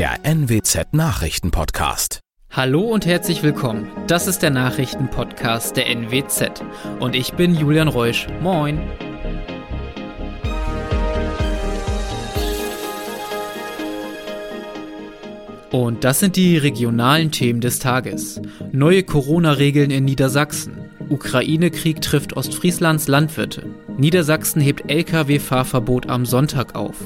der NWZ Nachrichtenpodcast. Hallo und herzlich willkommen. Das ist der Nachrichtenpodcast der NWZ und ich bin Julian Reusch. Moin. Und das sind die regionalen Themen des Tages. Neue Corona-Regeln in Niedersachsen. Ukraine-Krieg trifft Ostfrieslands Landwirte. Niedersachsen hebt Lkw-Fahrverbot am Sonntag auf.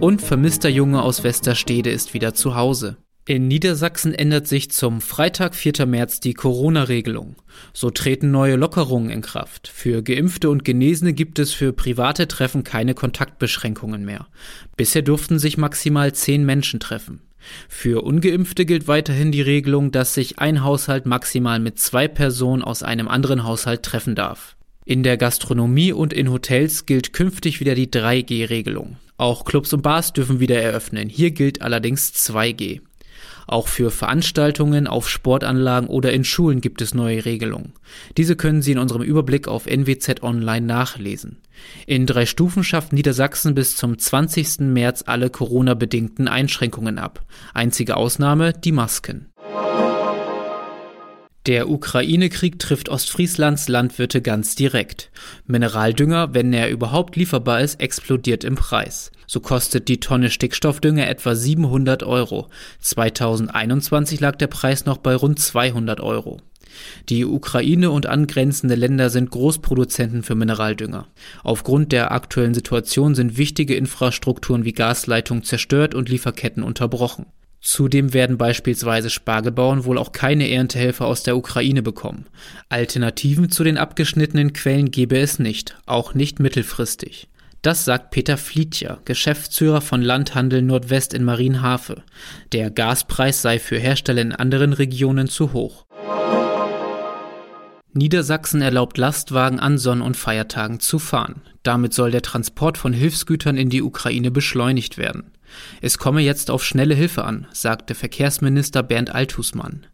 Und vermisster Junge aus Westerstede ist wieder zu Hause. In Niedersachsen ändert sich zum Freitag, 4. März die Corona-Regelung. So treten neue Lockerungen in Kraft. Für Geimpfte und Genesene gibt es für private Treffen keine Kontaktbeschränkungen mehr. Bisher durften sich maximal zehn Menschen treffen. Für ungeimpfte gilt weiterhin die Regelung, dass sich ein Haushalt maximal mit zwei Personen aus einem anderen Haushalt treffen darf. In der Gastronomie und in Hotels gilt künftig wieder die 3G-Regelung. Auch Clubs und Bars dürfen wieder eröffnen. Hier gilt allerdings 2G. Auch für Veranstaltungen auf Sportanlagen oder in Schulen gibt es neue Regelungen. Diese können Sie in unserem Überblick auf NWZ Online nachlesen. In drei Stufen schafft Niedersachsen bis zum 20. März alle Corona-bedingten Einschränkungen ab. Einzige Ausnahme die Masken. Der Ukraine-Krieg trifft Ostfrieslands Landwirte ganz direkt. Mineraldünger, wenn er überhaupt lieferbar ist, explodiert im Preis. So kostet die Tonne Stickstoffdünger etwa 700 Euro. 2021 lag der Preis noch bei rund 200 Euro. Die Ukraine und angrenzende Länder sind Großproduzenten für Mineraldünger. Aufgrund der aktuellen Situation sind wichtige Infrastrukturen wie Gasleitungen zerstört und Lieferketten unterbrochen. Zudem werden beispielsweise Spargelbauern wohl auch keine Erntehelfer aus der Ukraine bekommen. Alternativen zu den abgeschnittenen Quellen gebe es nicht, auch nicht mittelfristig. Das sagt Peter Flietjer, Geschäftsführer von Landhandel Nordwest in Marienhafe. Der Gaspreis sei für Hersteller in anderen Regionen zu hoch. Niedersachsen erlaubt Lastwagen an Sonn- und Feiertagen zu fahren. Damit soll der Transport von Hilfsgütern in die Ukraine beschleunigt werden. Es komme jetzt auf schnelle Hilfe an, sagte Verkehrsminister Bernd Althusmann.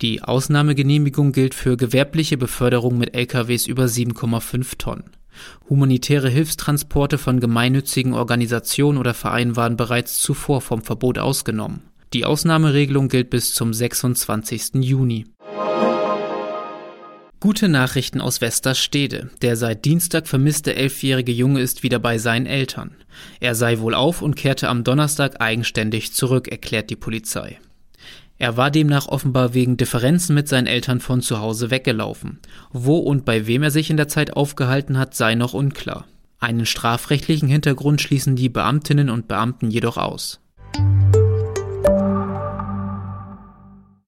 Die Ausnahmegenehmigung gilt für gewerbliche Beförderung mit LKWs über 7,5 Tonnen. Humanitäre Hilfstransporte von gemeinnützigen Organisationen oder Vereinen waren bereits zuvor vom Verbot ausgenommen. Die Ausnahmeregelung gilt bis zum 26. Juni. Gute Nachrichten aus Westerstede. Der seit Dienstag vermisste elfjährige Junge ist wieder bei seinen Eltern. Er sei wohl auf und kehrte am Donnerstag eigenständig zurück, erklärt die Polizei. Er war demnach offenbar wegen Differenzen mit seinen Eltern von zu Hause weggelaufen. Wo und bei wem er sich in der Zeit aufgehalten hat, sei noch unklar. Einen strafrechtlichen Hintergrund schließen die Beamtinnen und Beamten jedoch aus.